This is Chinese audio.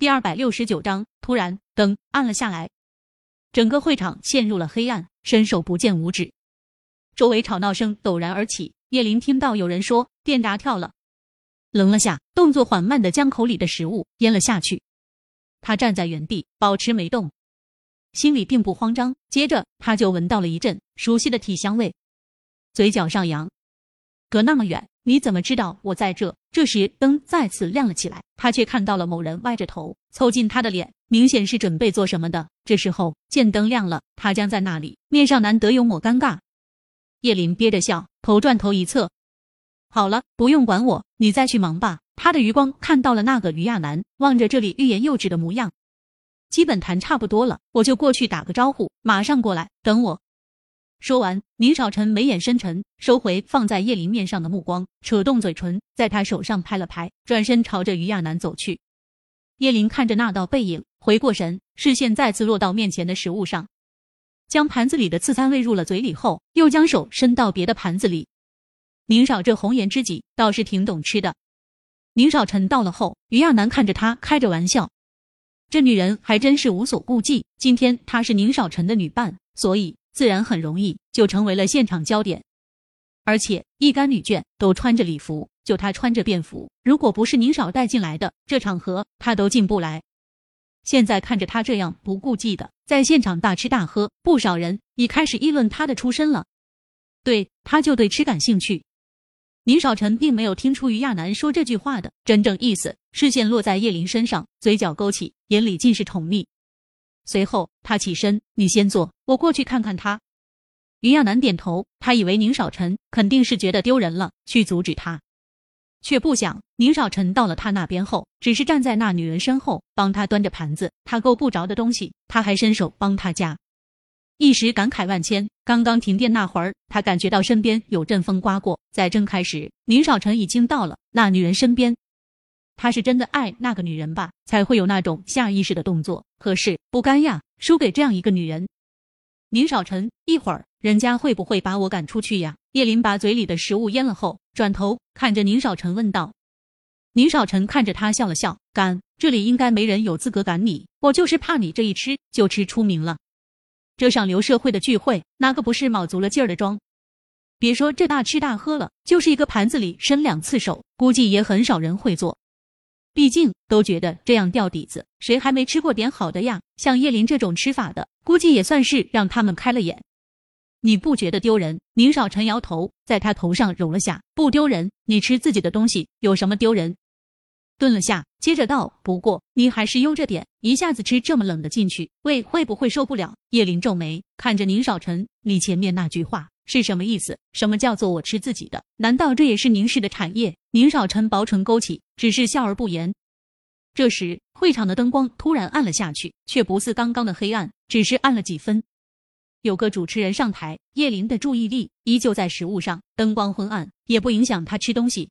第二百六十九章，突然灯暗了下来，整个会场陷入了黑暗，伸手不见五指。周围吵闹声陡然而起，叶林听到有人说电闸跳了，愣了下，动作缓慢的将口里的食物咽了下去。他站在原地，保持没动，心里并不慌张。接着他就闻到了一阵熟悉的体香味，嘴角上扬。隔那么远，你怎么知道我在这？这时灯再次亮了起来，他却看到了某人歪着头凑近他的脸，明显是准备做什么的。这时候见灯亮了，他僵在那里，面上难得有抹尴尬。叶林憋着笑，头转头一侧，好了，不用管我，你再去忙吧。他的余光看到了那个于亚楠，望着这里欲言又止的模样，基本谈差不多了，我就过去打个招呼，马上过来，等我。说完，宁少臣眉眼深沉，收回放在叶林面上的目光，扯动嘴唇，在他手上拍了拍，转身朝着于亚楠走去。叶林看着那道背影，回过神，视线再次落到面前的食物上，将盘子里的刺餐喂入了嘴里后，又将手伸到别的盘子里。宁少这红颜知己倒是挺懂吃的。宁少臣到了后，于亚楠看着他开着玩笑，这女人还真是无所顾忌。今天她是宁少臣的女伴，所以。自然很容易就成为了现场焦点，而且一干女眷都穿着礼服，就她穿着便服。如果不是宁少带进来的，这场合她都进不来。现在看着她这样不顾忌的在现场大吃大喝，不少人已开始议论她的出身了。对，她就对吃感兴趣。宁少臣并没有听出于亚楠说这句话的真正意思，视线落在叶林身上，嘴角勾起，眼里尽是宠溺。随后，他起身：“你先坐，我过去看看他。”于亚楠点头，他以为宁少臣肯定是觉得丢人了，去阻止他，却不想宁少臣到了他那边后，只是站在那女人身后，帮他端着盘子，他够不着的东西，他还伸手帮他夹，一时感慨万千。刚刚停电那会儿，他感觉到身边有阵风刮过，在睁开时，宁少臣已经到了那女人身边。他是真的爱那个女人吧，才会有那种下意识的动作。可是不甘呀，输给这样一个女人。宁少臣，一会儿人家会不会把我赶出去呀？叶林把嘴里的食物咽了后，转头看着宁少臣问道。宁少臣看着他笑了笑，赶？这里应该没人有资格赶你，我就是怕你这一吃就吃出名了。这上流社会的聚会，哪个不是卯足了劲儿的装？别说这大吃大喝了，就是一个盘子里伸两次手，估计也很少人会做。毕竟都觉得这样掉底子，谁还没吃过点好的呀？像叶林这种吃法的，估计也算是让他们开了眼。你不觉得丢人？宁少臣摇头，在他头上揉了下，不丢人。你吃自己的东西有什么丢人？顿了下，接着道：“不过你还是悠着点，一下子吃这么冷的进去，胃会不会受不了？”叶林皱眉看着宁少臣：“你前面那句话是什么意思？什么叫做我吃自己的？难道这也是宁氏的产业？”宁少臣薄唇勾起，只是笑而不言。这时，会场的灯光突然暗了下去，却不似刚刚的黑暗，只是暗了几分。有个主持人上台，叶林的注意力依旧在食物上，灯光昏暗也不影响他吃东西。